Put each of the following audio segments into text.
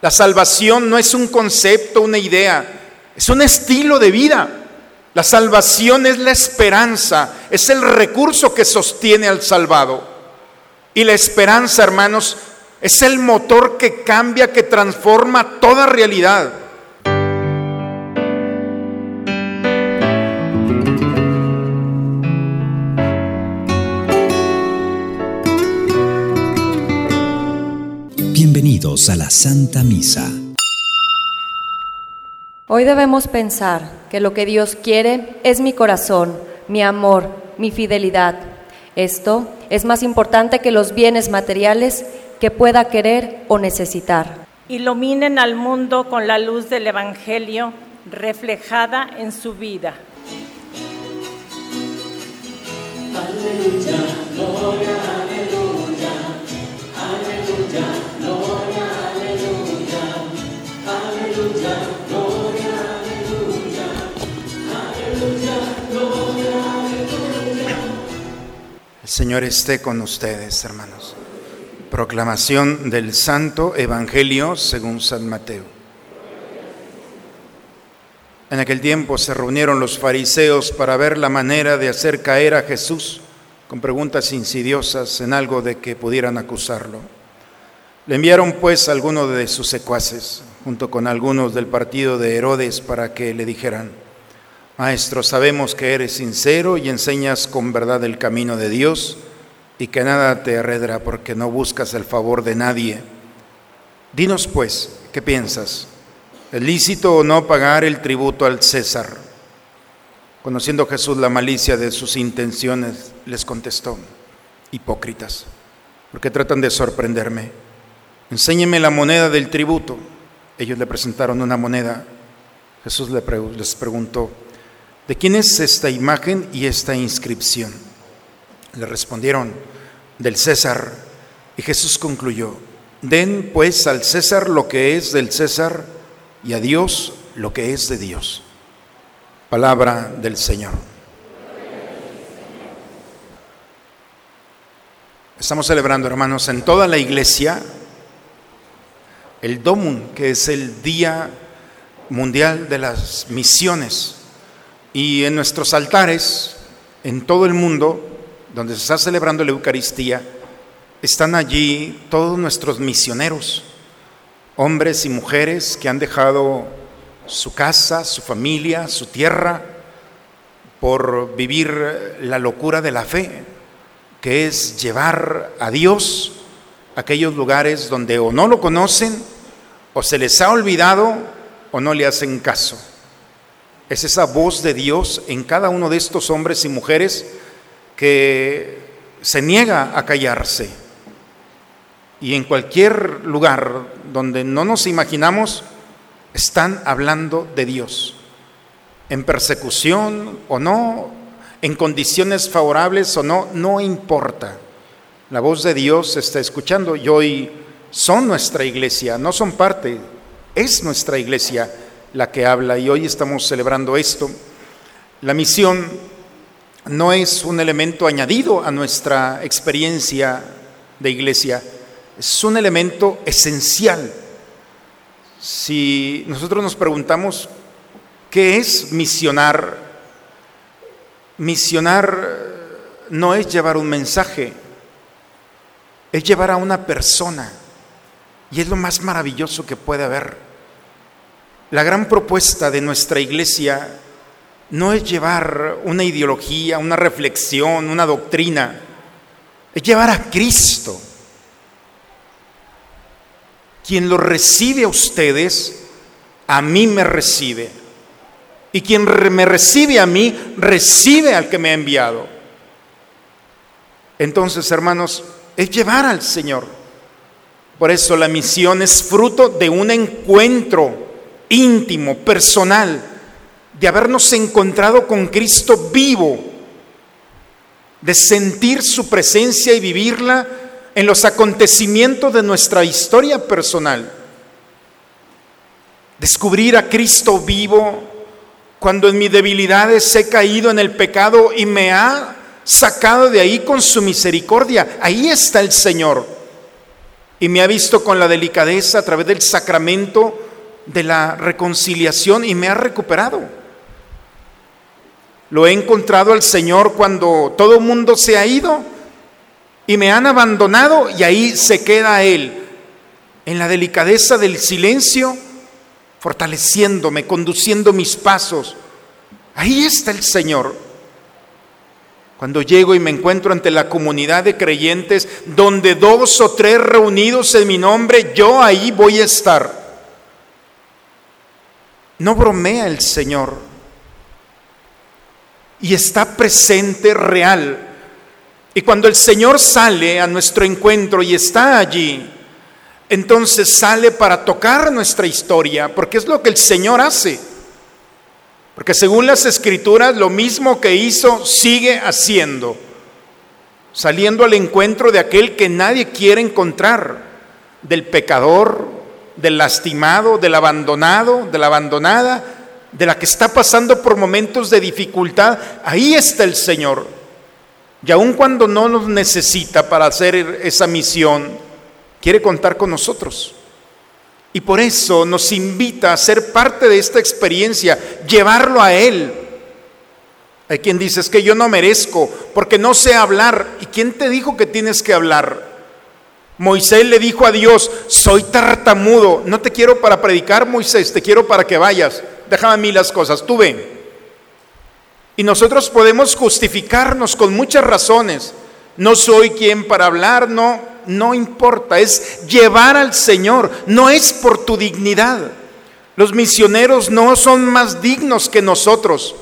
La salvación no es un concepto, una idea, es un estilo de vida. La salvación es la esperanza, es el recurso que sostiene al salvado. Y la esperanza, hermanos, es el motor que cambia, que transforma toda realidad. Bienvenidos a la Santa Misa. Hoy debemos pensar que lo que Dios quiere es mi corazón, mi amor, mi fidelidad. Esto es más importante que los bienes materiales que pueda querer o necesitar. Iluminen al mundo con la luz del Evangelio reflejada en su vida. Aleluya, Señor esté con ustedes, hermanos. Proclamación del Santo Evangelio según San Mateo. En aquel tiempo se reunieron los fariseos para ver la manera de hacer caer a Jesús con preguntas insidiosas en algo de que pudieran acusarlo. Le enviaron pues a algunos de sus secuaces, junto con algunos del partido de Herodes, para que le dijeran, Maestro, sabemos que eres sincero y enseñas con verdad el camino de Dios y que nada te arredra porque no buscas el favor de nadie. Dinos pues, ¿qué piensas? ¿Es lícito o no pagar el tributo al César? Conociendo Jesús la malicia de sus intenciones, les contestó, hipócritas, porque tratan de sorprenderme. Enséñeme la moneda del tributo. Ellos le presentaron una moneda. Jesús les preguntó, ¿de quién es esta imagen y esta inscripción? Le respondieron, del César. Y Jesús concluyó, den pues al César lo que es del César y a Dios lo que es de Dios. Palabra del Señor. Estamos celebrando, hermanos, en toda la iglesia el Domun, que es el Día Mundial de las Misiones. Y en nuestros altares, en todo el mundo, donde se está celebrando la Eucaristía, están allí todos nuestros misioneros, hombres y mujeres que han dejado su casa, su familia, su tierra, por vivir la locura de la fe, que es llevar a Dios a aquellos lugares donde o no lo conocen, o se les ha olvidado, o no le hacen caso. Es esa voz de Dios en cada uno de estos hombres y mujeres que se niega a callarse. Y en cualquier lugar donde no nos imaginamos, están hablando de Dios. En persecución o no, en condiciones favorables o no, no importa. La voz de Dios se está escuchando y hoy son nuestra iglesia, no son parte, es nuestra iglesia la que habla y hoy estamos celebrando esto. La misión no es un elemento añadido a nuestra experiencia de iglesia, es un elemento esencial. Si nosotros nos preguntamos, ¿qué es misionar? Misionar no es llevar un mensaje, es llevar a una persona. Y es lo más maravilloso que puede haber. La gran propuesta de nuestra iglesia no es llevar una ideología, una reflexión, una doctrina, es llevar a Cristo. Quien lo recibe a ustedes, a mí me recibe. Y quien me recibe a mí, recibe al que me ha enviado. Entonces, hermanos, es llevar al Señor. Por eso la misión es fruto de un encuentro íntimo, personal, de habernos encontrado con Cristo vivo, de sentir su presencia y vivirla en los acontecimientos de nuestra historia personal. Descubrir a Cristo vivo cuando en mis debilidades he caído en el pecado y me ha sacado de ahí con su misericordia. Ahí está el Señor. y me ha visto con la delicadeza a través del sacramento de la reconciliación y me ha recuperado. Lo he encontrado al Señor cuando todo el mundo se ha ido y me han abandonado y ahí se queda Él, en la delicadeza del silencio, fortaleciéndome, conduciendo mis pasos. Ahí está el Señor. Cuando llego y me encuentro ante la comunidad de creyentes, donde dos o tres reunidos en mi nombre, yo ahí voy a estar. No bromea el Señor. Y está presente real. Y cuando el Señor sale a nuestro encuentro y está allí, entonces sale para tocar nuestra historia, porque es lo que el Señor hace. Porque según las escrituras, lo mismo que hizo, sigue haciendo, saliendo al encuentro de aquel que nadie quiere encontrar, del pecador, del lastimado, del abandonado, de la abandonada, de la que está pasando por momentos de dificultad. Ahí está el Señor. Y aun cuando no nos necesita para hacer esa misión, quiere contar con nosotros. Y por eso nos invita a ser parte de esta experiencia, llevarlo a Él. Hay quien dice, es que yo no merezco, porque no sé hablar. ¿Y quién te dijo que tienes que hablar? Moisés le dijo a Dios, soy tartamudo, no te quiero para predicar, Moisés, te quiero para que vayas. Déjame a mí las cosas, tú ven. Y nosotros podemos justificarnos con muchas razones. No soy quien para hablar, no, no importa, es llevar al Señor, no es por tu dignidad. Los misioneros no son más dignos que nosotros.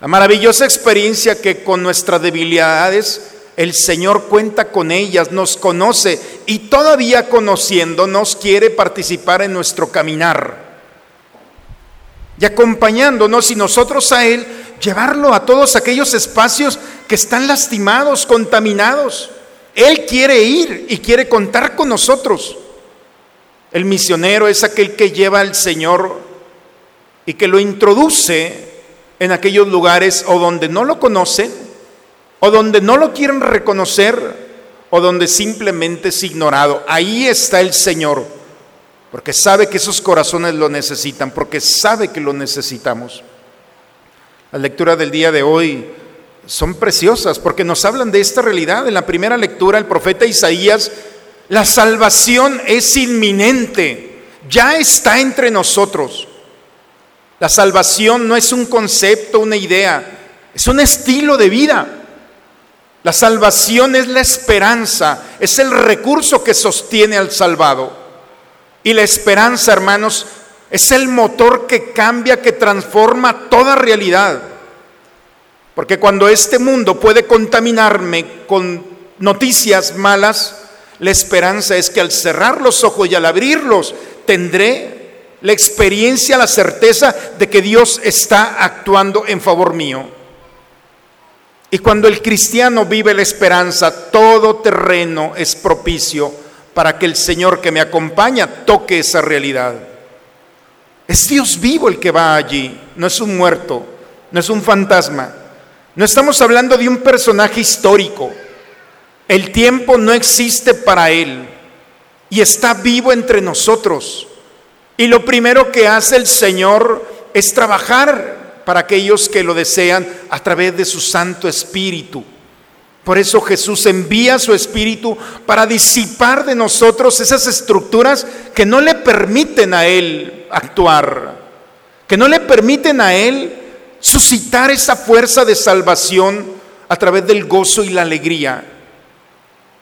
La maravillosa experiencia que con nuestras debilidades el Señor cuenta con ellas, nos conoce y todavía conociéndonos quiere participar en nuestro caminar. Y acompañándonos y nosotros a Él, llevarlo a todos aquellos espacios que están lastimados, contaminados. Él quiere ir y quiere contar con nosotros. El misionero es aquel que lleva al Señor y que lo introduce en aquellos lugares o donde no lo conocen o donde no lo quieren reconocer, o donde simplemente es ignorado. Ahí está el Señor, porque sabe que esos corazones lo necesitan, porque sabe que lo necesitamos. La lectura del día de hoy son preciosas porque nos hablan de esta realidad. En la primera lectura, el profeta Isaías, la salvación es inminente, ya está entre nosotros. La salvación no es un concepto, una idea, es un estilo de vida. La salvación es la esperanza, es el recurso que sostiene al salvado. Y la esperanza, hermanos, es el motor que cambia, que transforma toda realidad. Porque cuando este mundo puede contaminarme con noticias malas, la esperanza es que al cerrar los ojos y al abrirlos tendré la experiencia, la certeza de que Dios está actuando en favor mío. Y cuando el cristiano vive la esperanza, todo terreno es propicio para que el Señor que me acompaña toque esa realidad. Es Dios vivo el que va allí, no es un muerto, no es un fantasma. No estamos hablando de un personaje histórico. El tiempo no existe para Él y está vivo entre nosotros. Y lo primero que hace el Señor es trabajar para aquellos que lo desean a través de su Santo Espíritu. Por eso Jesús envía su Espíritu para disipar de nosotros esas estructuras que no le permiten a Él actuar, que no le permiten a Él suscitar esa fuerza de salvación a través del gozo y la alegría.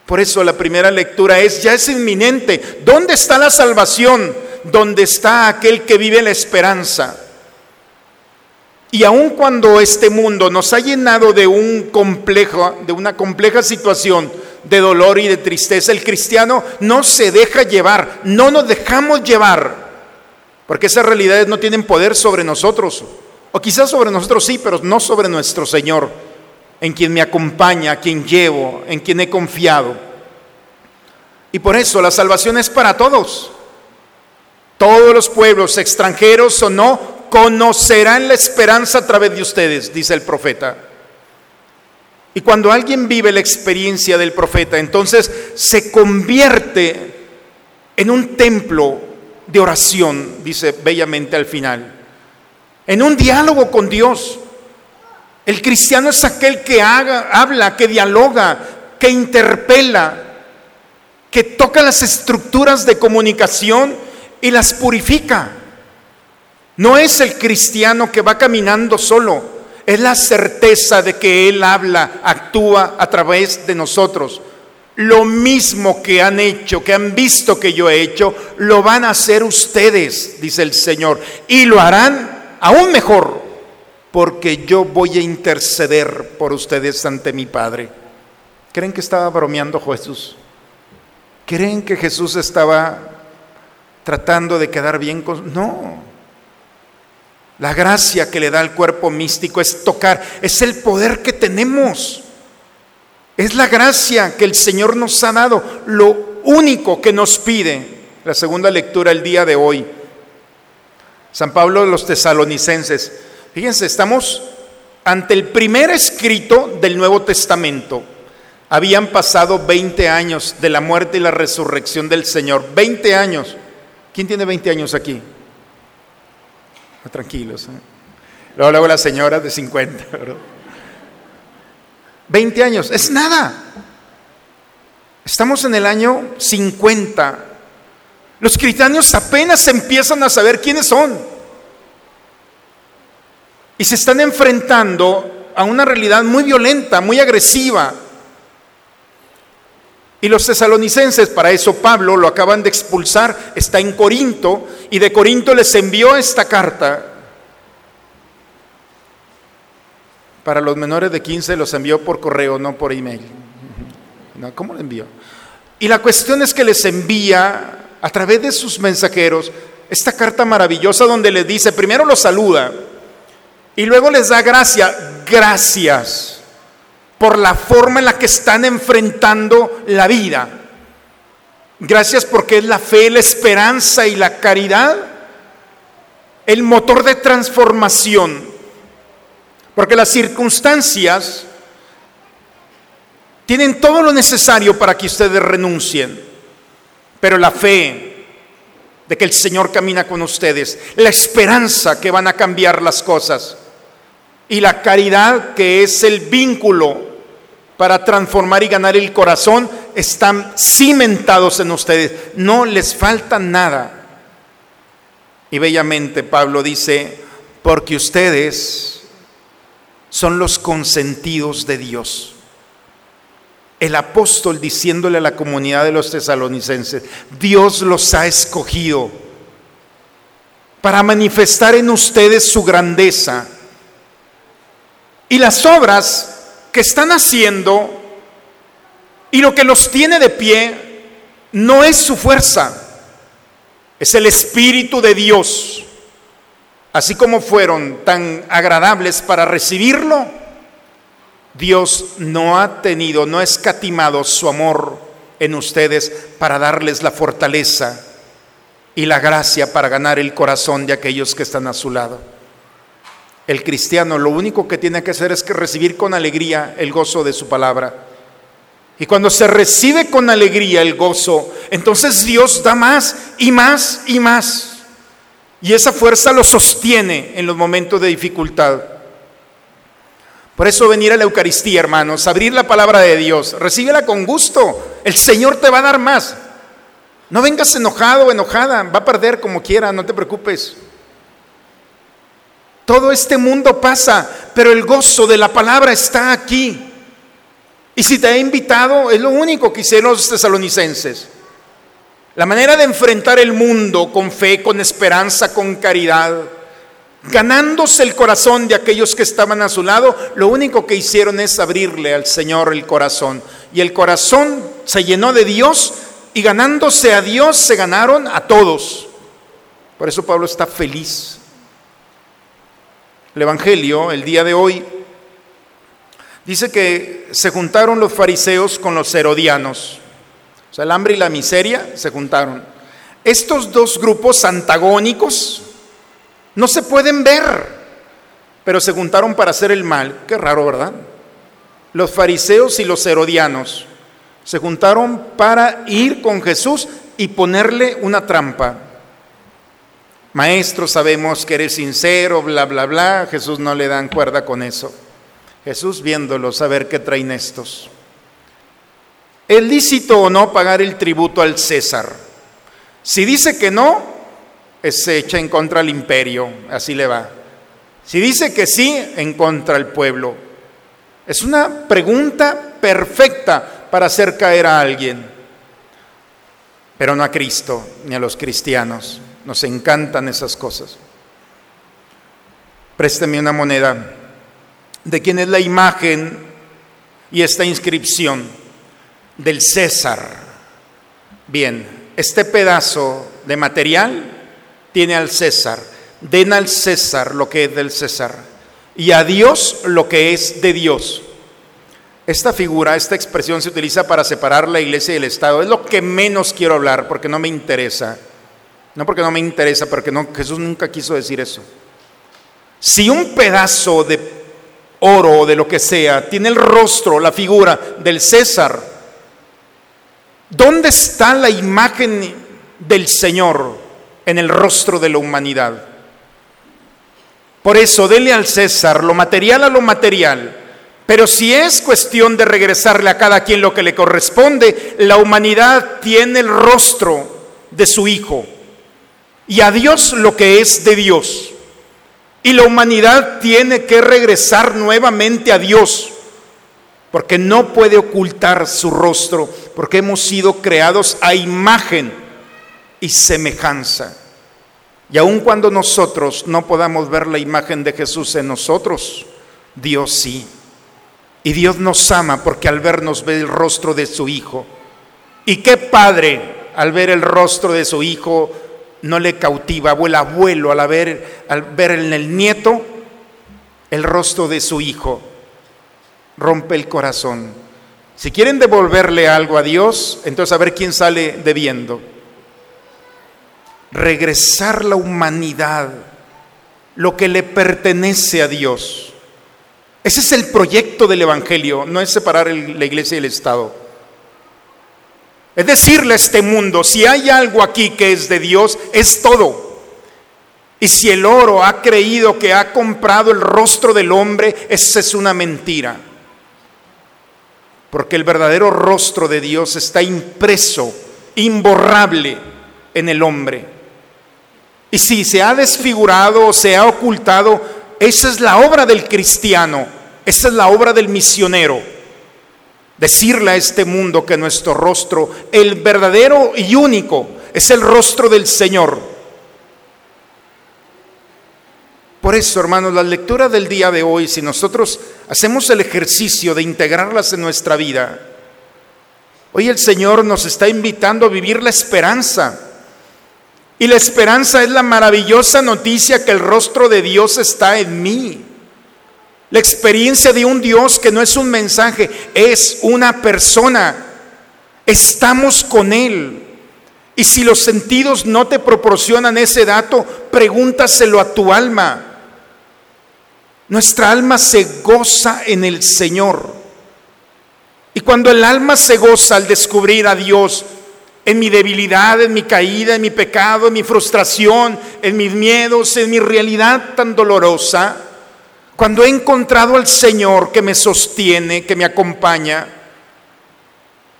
Por eso la primera lectura es, ya es inminente. ¿Dónde está la salvación? ¿Dónde está aquel que vive la esperanza? Y aun cuando este mundo nos ha llenado de un complejo, de una compleja situación de dolor y de tristeza, el cristiano no se deja llevar, no nos dejamos llevar, porque esas realidades no tienen poder sobre nosotros, o quizás sobre nosotros sí, pero no sobre nuestro Señor, en quien me acompaña, a quien llevo, en quien he confiado. Y por eso la salvación es para todos. Todos los pueblos, extranjeros o no, conocerán la esperanza a través de ustedes, dice el profeta. Y cuando alguien vive la experiencia del profeta, entonces se convierte en un templo de oración, dice bellamente al final, en un diálogo con Dios. El cristiano es aquel que haga, habla, que dialoga, que interpela, que toca las estructuras de comunicación y las purifica. No es el cristiano que va caminando solo, es la certeza de que Él habla, actúa a través de nosotros. Lo mismo que han hecho, que han visto que yo he hecho, lo van a hacer ustedes, dice el Señor, y lo harán aún mejor, porque yo voy a interceder por ustedes ante mi Padre. ¿Creen que estaba bromeando Jesús? ¿Creen que Jesús estaba tratando de quedar bien con... No. La gracia que le da al cuerpo místico es tocar, es el poder que tenemos. Es la gracia que el Señor nos ha dado, lo único que nos pide. La segunda lectura el día de hoy. San Pablo de los tesalonicenses. Fíjense, estamos ante el primer escrito del Nuevo Testamento. Habían pasado 20 años de la muerte y la resurrección del Señor. 20 años. ¿Quién tiene 20 años aquí? Tranquilos. ¿eh? Luego, luego las señoras de 50. 20 años, es nada. Estamos en el año 50. Los cristianos apenas empiezan a saber quiénes son. Y se están enfrentando a una realidad muy violenta, muy agresiva. Y los tesalonicenses, para eso Pablo lo acaban de expulsar, está en Corinto, y de Corinto les envió esta carta. Para los menores de 15 los envió por correo, no por email. ¿Cómo lo envió? Y la cuestión es que les envía a través de sus mensajeros esta carta maravillosa donde les dice, primero los saluda y luego les da gracia, gracias por la forma en la que están enfrentando la vida. Gracias porque es la fe, la esperanza y la caridad el motor de transformación. Porque las circunstancias tienen todo lo necesario para que ustedes renuncien. Pero la fe de que el Señor camina con ustedes, la esperanza que van a cambiar las cosas y la caridad que es el vínculo para transformar y ganar el corazón están cimentados en ustedes. No les falta nada. Y bellamente Pablo dice, porque ustedes son los consentidos de Dios. El apóstol diciéndole a la comunidad de los tesalonicenses, Dios los ha escogido para manifestar en ustedes su grandeza. Y las obras que están haciendo y lo que los tiene de pie no es su fuerza, es el Espíritu de Dios. Así como fueron tan agradables para recibirlo, Dios no ha tenido, no ha escatimado su amor en ustedes para darles la fortaleza y la gracia para ganar el corazón de aquellos que están a su lado. El cristiano lo único que tiene que hacer es que recibir con alegría el gozo de su palabra. Y cuando se recibe con alegría el gozo, entonces Dios da más y más y más. Y esa fuerza lo sostiene en los momentos de dificultad. Por eso venir a la Eucaristía, hermanos, abrir la palabra de Dios, recíbela con gusto. El Señor te va a dar más. No vengas enojado o enojada, va a perder como quiera, no te preocupes. Todo este mundo pasa, pero el gozo de la palabra está aquí. Y si te ha invitado, es lo único que hicieron los tesalonicenses. La manera de enfrentar el mundo con fe, con esperanza, con caridad, ganándose el corazón de aquellos que estaban a su lado, lo único que hicieron es abrirle al Señor el corazón. Y el corazón se llenó de Dios y ganándose a Dios se ganaron a todos. Por eso Pablo está feliz el Evangelio el día de hoy, dice que se juntaron los fariseos con los herodianos. O sea, el hambre y la miseria se juntaron. Estos dos grupos antagónicos no se pueden ver, pero se juntaron para hacer el mal. Qué raro, ¿verdad? los fariseos y los herodianos se juntaron para ir con Jesús y ponerle una trampa. Maestro, sabemos que eres sincero, bla, bla, bla. Jesús no le dan cuerda con eso. Jesús viéndolos a ver qué traen estos. ¿Es lícito o no pagar el tributo al César? Si dice que no, se echa en contra del imperio, así le va. Si dice que sí, en contra del pueblo. Es una pregunta perfecta para hacer caer a alguien, pero no a Cristo ni a los cristianos. Nos encantan esas cosas. Présteme una moneda. ¿De quién es la imagen y esta inscripción? Del César. Bien, este pedazo de material tiene al César. Den al César lo que es del César y a Dios lo que es de Dios. Esta figura, esta expresión se utiliza para separar la iglesia y el Estado. Es lo que menos quiero hablar porque no me interesa. No porque no me interesa, porque no, Jesús nunca quiso decir eso. Si un pedazo de oro o de lo que sea tiene el rostro, la figura del César, ¿dónde está la imagen del Señor en el rostro de la humanidad? Por eso, dele al César lo material a lo material. Pero si es cuestión de regresarle a cada quien lo que le corresponde, la humanidad tiene el rostro de su Hijo y a Dios lo que es de Dios. Y la humanidad tiene que regresar nuevamente a Dios, porque no puede ocultar su rostro, porque hemos sido creados a imagen y semejanza. Y aun cuando nosotros no podamos ver la imagen de Jesús en nosotros, Dios sí. Y Dios nos ama porque al vernos ve el rostro de su Hijo. ¿Y qué padre al ver el rostro de su Hijo no le cautiva, o el abuelo al ver, al ver en el nieto el rostro de su hijo, rompe el corazón. Si quieren devolverle algo a Dios, entonces a ver quién sale debiendo. Regresar la humanidad, lo que le pertenece a Dios. Ese es el proyecto del Evangelio, no es separar la iglesia y el Estado. Es decirle a este mundo, si hay algo aquí que es de Dios, es todo. Y si el oro ha creído que ha comprado el rostro del hombre, esa es una mentira. Porque el verdadero rostro de Dios está impreso, imborrable en el hombre. Y si se ha desfigurado o se ha ocultado, esa es la obra del cristiano, esa es la obra del misionero Decirle a este mundo que nuestro rostro, el verdadero y único, es el rostro del Señor. Por eso, hermanos, la lectura del día de hoy, si nosotros hacemos el ejercicio de integrarlas en nuestra vida, hoy el Señor nos está invitando a vivir la esperanza. Y la esperanza es la maravillosa noticia que el rostro de Dios está en mí. La experiencia de un Dios que no es un mensaje, es una persona. Estamos con Él. Y si los sentidos no te proporcionan ese dato, pregúntaselo a tu alma. Nuestra alma se goza en el Señor. Y cuando el alma se goza al descubrir a Dios en mi debilidad, en mi caída, en mi pecado, en mi frustración, en mis miedos, en mi realidad tan dolorosa, cuando he encontrado al Señor que me sostiene, que me acompaña,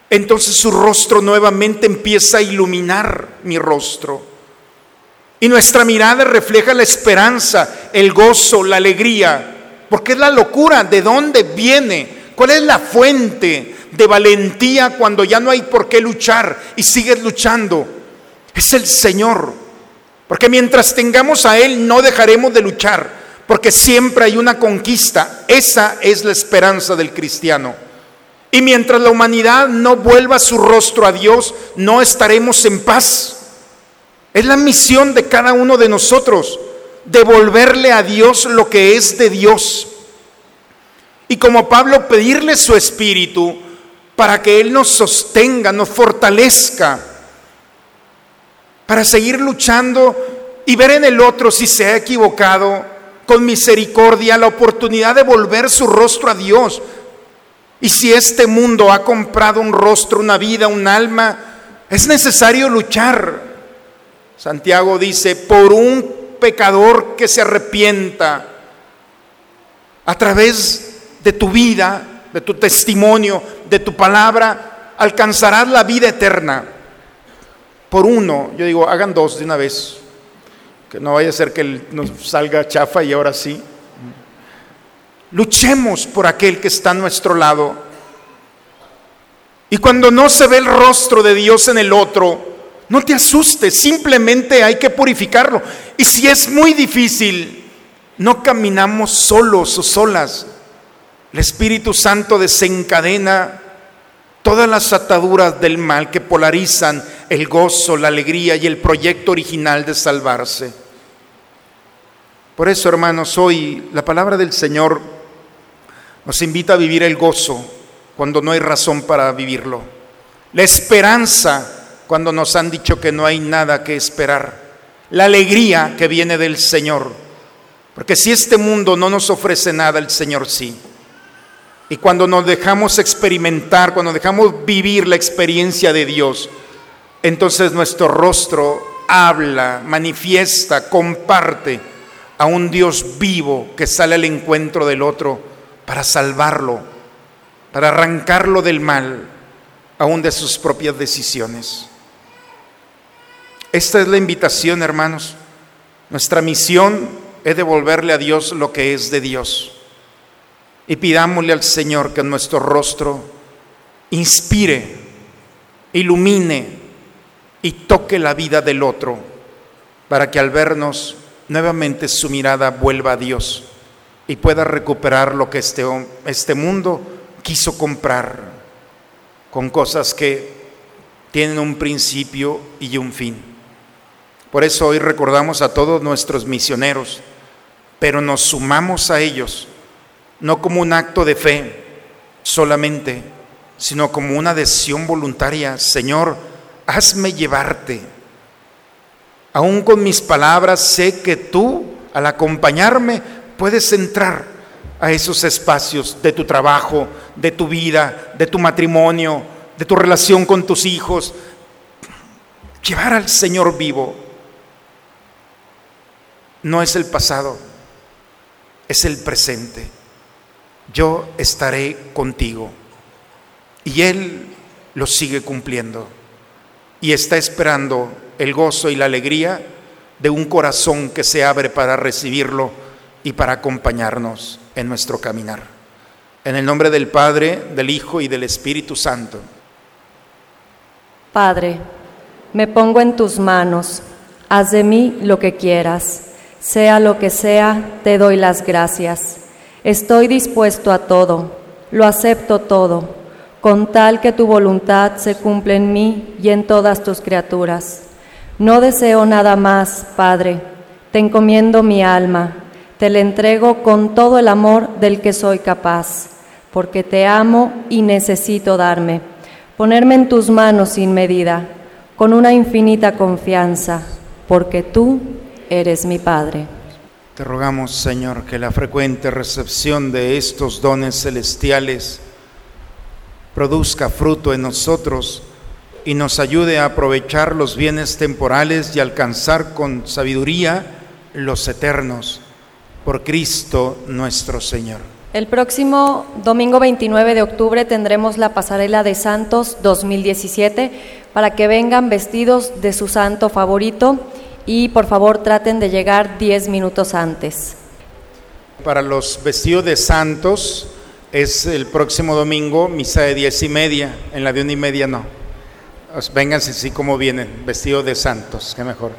entonces su rostro nuevamente empieza a iluminar mi rostro. Y nuestra mirada refleja la esperanza, el gozo, la alegría, porque es la locura, ¿de dónde viene? ¿Cuál es la fuente de valentía cuando ya no hay por qué luchar y sigues luchando? Es el Señor. Porque mientras tengamos a Él no dejaremos de luchar porque siempre hay una conquista. Esa es la esperanza del cristiano. Y mientras la humanidad no vuelva su rostro a Dios, no estaremos en paz. Es la misión de cada uno de nosotros, devolverle a Dios lo que es de Dios. Y como Pablo, pedirle su espíritu para que Él nos sostenga, nos fortalezca, para seguir luchando y ver en el otro si se ha equivocado con misericordia la oportunidad de volver su rostro a Dios. Y si este mundo ha comprado un rostro, una vida, un alma, es necesario luchar. Santiago dice, por un pecador que se arrepienta a través de tu vida, de tu testimonio, de tu palabra, alcanzarás la vida eterna. Por uno, yo digo, hagan dos de una vez, no vaya a ser que nos salga chafa y ahora sí. Luchemos por aquel que está a nuestro lado. Y cuando no se ve el rostro de Dios en el otro, no te asustes, simplemente hay que purificarlo. Y si es muy difícil, no caminamos solos o solas. El Espíritu Santo desencadena todas las ataduras del mal que polarizan el gozo, la alegría y el proyecto original de salvarse. Por eso, hermanos, hoy la palabra del Señor nos invita a vivir el gozo cuando no hay razón para vivirlo. La esperanza cuando nos han dicho que no hay nada que esperar. La alegría que viene del Señor. Porque si este mundo no nos ofrece nada, el Señor sí. Y cuando nos dejamos experimentar, cuando dejamos vivir la experiencia de Dios, entonces nuestro rostro habla, manifiesta, comparte a un Dios vivo que sale al encuentro del otro para salvarlo, para arrancarlo del mal, aún de sus propias decisiones. Esta es la invitación, hermanos. Nuestra misión es devolverle a Dios lo que es de Dios. Y pidámosle al Señor que nuestro rostro inspire, ilumine y toque la vida del otro, para que al vernos nuevamente su mirada vuelva a Dios y pueda recuperar lo que este, este mundo quiso comprar con cosas que tienen un principio y un fin. Por eso hoy recordamos a todos nuestros misioneros, pero nos sumamos a ellos, no como un acto de fe solamente, sino como una adhesión voluntaria. Señor, hazme llevarte. Aún con mis palabras sé que tú, al acompañarme, puedes entrar a esos espacios de tu trabajo, de tu vida, de tu matrimonio, de tu relación con tus hijos. Llevar al Señor vivo no es el pasado, es el presente. Yo estaré contigo. Y Él lo sigue cumpliendo. Y está esperando el gozo y la alegría de un corazón que se abre para recibirlo y para acompañarnos en nuestro caminar. En el nombre del Padre, del Hijo y del Espíritu Santo. Padre, me pongo en tus manos, haz de mí lo que quieras, sea lo que sea, te doy las gracias. Estoy dispuesto a todo, lo acepto todo, con tal que tu voluntad se cumpla en mí y en todas tus criaturas. No deseo nada más, Padre, te encomiendo mi alma, te la entrego con todo el amor del que soy capaz, porque te amo y necesito darme. Ponerme en tus manos sin medida, con una infinita confianza, porque tú eres mi Padre. Te rogamos, Señor, que la frecuente recepción de estos dones celestiales produzca fruto en nosotros y nos ayude a aprovechar los bienes temporales y alcanzar con sabiduría los eternos. Por Cristo nuestro Señor. El próximo domingo 29 de octubre tendremos la Pasarela de Santos 2017 para que vengan vestidos de su santo favorito y por favor traten de llegar 10 minutos antes. Para los vestidos de santos es el próximo domingo, misa de diez y media, en la de una y media no. Vénganse así como vienen, vestidos de santos, qué mejor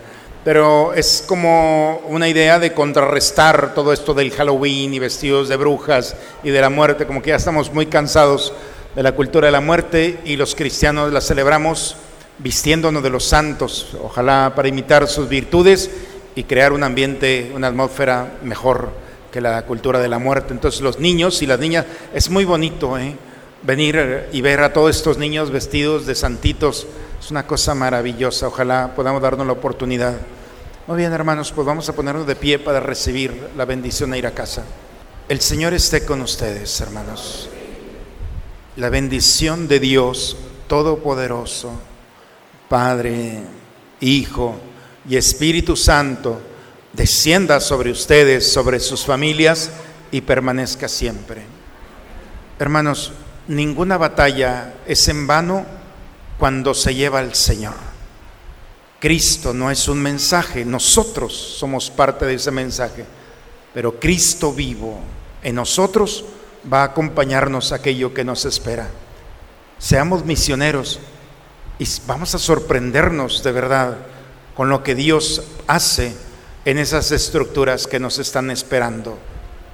pero es como una idea de contrarrestar todo esto del Halloween y vestidos de brujas y de la muerte, como que ya estamos muy cansados de la cultura de la muerte y los cristianos la celebramos vistiéndonos de los santos, ojalá para imitar sus virtudes y crear un ambiente, una atmósfera mejor que la cultura de la muerte. Entonces los niños y las niñas, es muy bonito ¿eh? venir y ver a todos estos niños vestidos de santitos es una cosa maravillosa. Ojalá podamos darnos la oportunidad. Muy bien, hermanos, pues vamos a ponernos de pie para recibir la bendición e ir a casa. El Señor esté con ustedes, hermanos. La bendición de Dios Todopoderoso, Padre, Hijo y Espíritu Santo, descienda sobre ustedes, sobre sus familias y permanezca siempre. Hermanos, ninguna batalla es en vano cuando se lleva al Señor. Cristo no es un mensaje, nosotros somos parte de ese mensaje, pero Cristo vivo en nosotros va a acompañarnos aquello que nos espera. Seamos misioneros y vamos a sorprendernos de verdad con lo que Dios hace en esas estructuras que nos están esperando.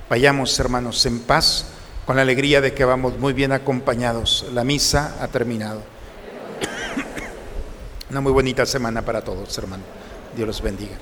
Vayamos hermanos en paz con la alegría de que vamos muy bien acompañados. La misa ha terminado. Una muy bonita semana para todos, hermano. Dios los bendiga.